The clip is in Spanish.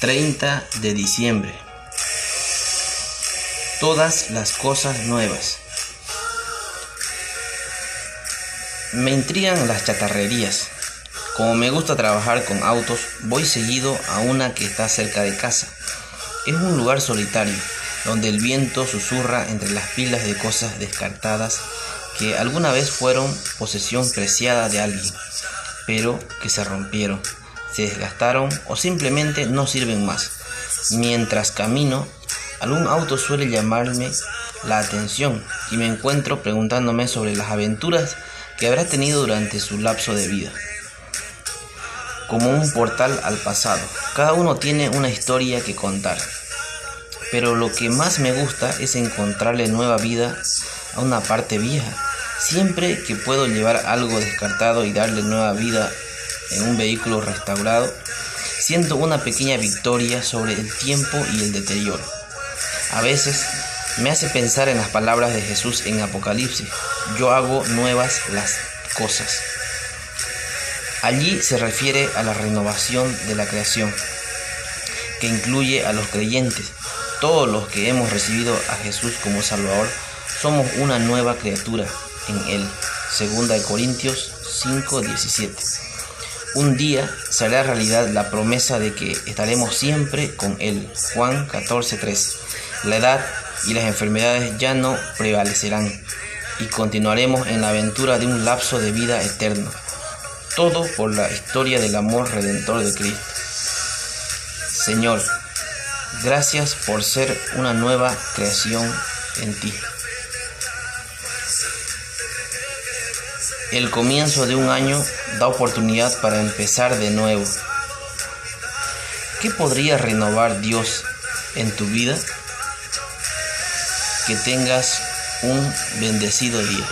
30 de diciembre. Todas las cosas nuevas. Me intrigan las chatarrerías. Como me gusta trabajar con autos, voy seguido a una que está cerca de casa. Es un lugar solitario, donde el viento susurra entre las pilas de cosas descartadas que alguna vez fueron posesión preciada de alguien, pero que se rompieron se desgastaron o simplemente no sirven más. Mientras camino, algún auto suele llamarme la atención y me encuentro preguntándome sobre las aventuras que habrá tenido durante su lapso de vida. Como un portal al pasado, cada uno tiene una historia que contar. Pero lo que más me gusta es encontrarle nueva vida a una parte vieja. Siempre que puedo llevar algo descartado y darle nueva vida en un vehículo restaurado, siento una pequeña victoria sobre el tiempo y el deterioro. A veces me hace pensar en las palabras de Jesús en Apocalipsis, yo hago nuevas las cosas. Allí se refiere a la renovación de la creación, que incluye a los creyentes. Todos los que hemos recibido a Jesús como Salvador somos una nueva criatura en Él. Segunda de Corintios 5:17. Un día será realidad la promesa de que estaremos siempre con Él. Juan 14:3. La edad y las enfermedades ya no prevalecerán y continuaremos en la aventura de un lapso de vida eterno. Todo por la historia del amor redentor de Cristo. Señor, gracias por ser una nueva creación en ti. El comienzo de un año da oportunidad para empezar de nuevo. ¿Qué podría renovar Dios en tu vida? Que tengas un bendecido día.